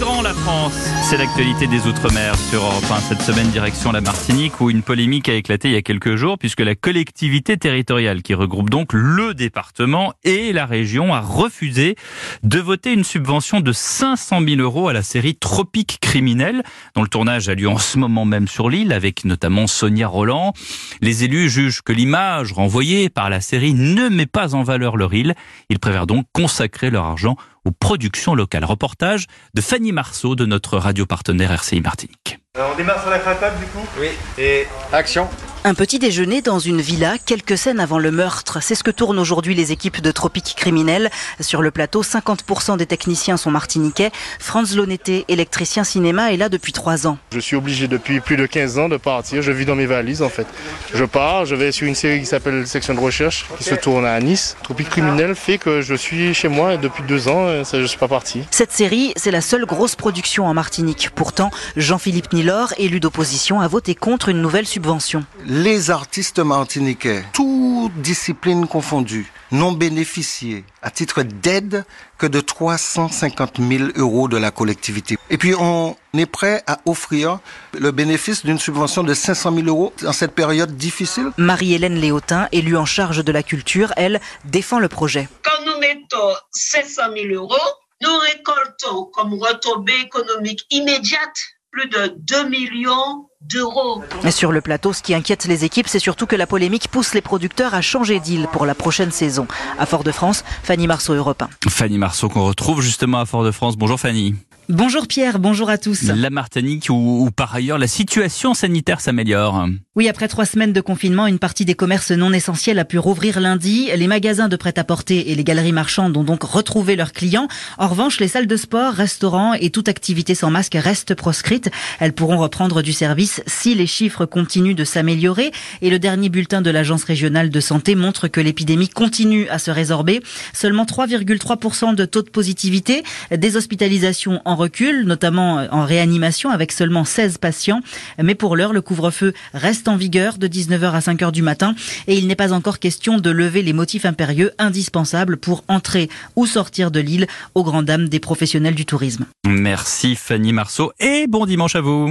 grand la France. C'est l'actualité des Outre-mer sur Europe 1. Cette semaine, direction la Martinique, où une polémique a éclaté il y a quelques jours, puisque la collectivité territoriale, qui regroupe donc le département et la région, a refusé de voter une subvention de 500 000 euros à la série Tropique criminel, dont le tournage a lieu en ce moment même sur l'île, avec notamment Sonia Roland. Les élus jugent que l'image renvoyée par la série ne met pas en valeur leur île. Ils préfèrent donc consacrer leur argent aux productions locales. Reportage de Fanny Marceau de notre radio partenaire RCI Martinique. Alors on démarre sur la crapade du coup Oui. Et action un petit déjeuner dans une villa, quelques scènes avant le meurtre. C'est ce que tournent aujourd'hui les équipes de Tropique Criminel. Sur le plateau, 50% des techniciens sont martiniquais. Franz Loneté, électricien cinéma, est là depuis 3 ans. Je suis obligé depuis plus de 15 ans de partir. Je vis dans mes valises en fait. Je pars, je vais sur une série qui s'appelle Section de recherche, qui se tourne à Nice. Tropique Criminel fait que je suis chez moi depuis deux ans, je ne suis pas parti. Cette série, c'est la seule grosse production en Martinique. Pourtant, Jean-Philippe Nilor, élu d'opposition, a voté contre une nouvelle subvention les artistes martiniquais, toutes disciplines confondues, n'ont bénéficié à titre d'aide que de 350 000 euros de la collectivité. Et puis on est prêt à offrir le bénéfice d'une subvention de 500 000 euros dans cette période difficile. Marie-Hélène Léotin, élue en charge de la culture, elle défend le projet. Quand nous mettons 500 000 euros, nous récoltons comme retombée économique immédiate plus de 2 millions d'euros. Sur le plateau, ce qui inquiète les équipes, c'est surtout que la polémique pousse les producteurs à changer d'île pour la prochaine saison. À Fort-de-France, Fanny Marceau, Europe 1. Fanny Marceau qu'on retrouve justement à Fort-de-France. Bonjour Fanny. Bonjour Pierre, bonjour à tous. La Martinique où, par ailleurs la situation sanitaire s'améliore. Oui, après trois semaines de confinement, une partie des commerces non essentiels a pu rouvrir lundi. Les magasins de prêt-à-porter et les galeries marchandes ont donc retrouvé leurs clients. En revanche, les salles de sport, restaurants et toute activité sans masque restent proscrites. Elles pourront reprendre du service si les chiffres continuent de s'améliorer. Et le dernier bulletin de l'Agence régionale de santé montre que l'épidémie continue à se résorber. Seulement 3,3% de taux de positivité, des hospitalisations en recul, notamment en réanimation avec seulement 16 patients. Mais pour l'heure, le couvre-feu reste en vigueur de 19h à 5h du matin et il n'est pas encore question de lever les motifs impérieux indispensables pour entrer ou sortir de l'île aux grandes dames des professionnels du tourisme. Merci Fanny Marceau et bon dimanche à vous.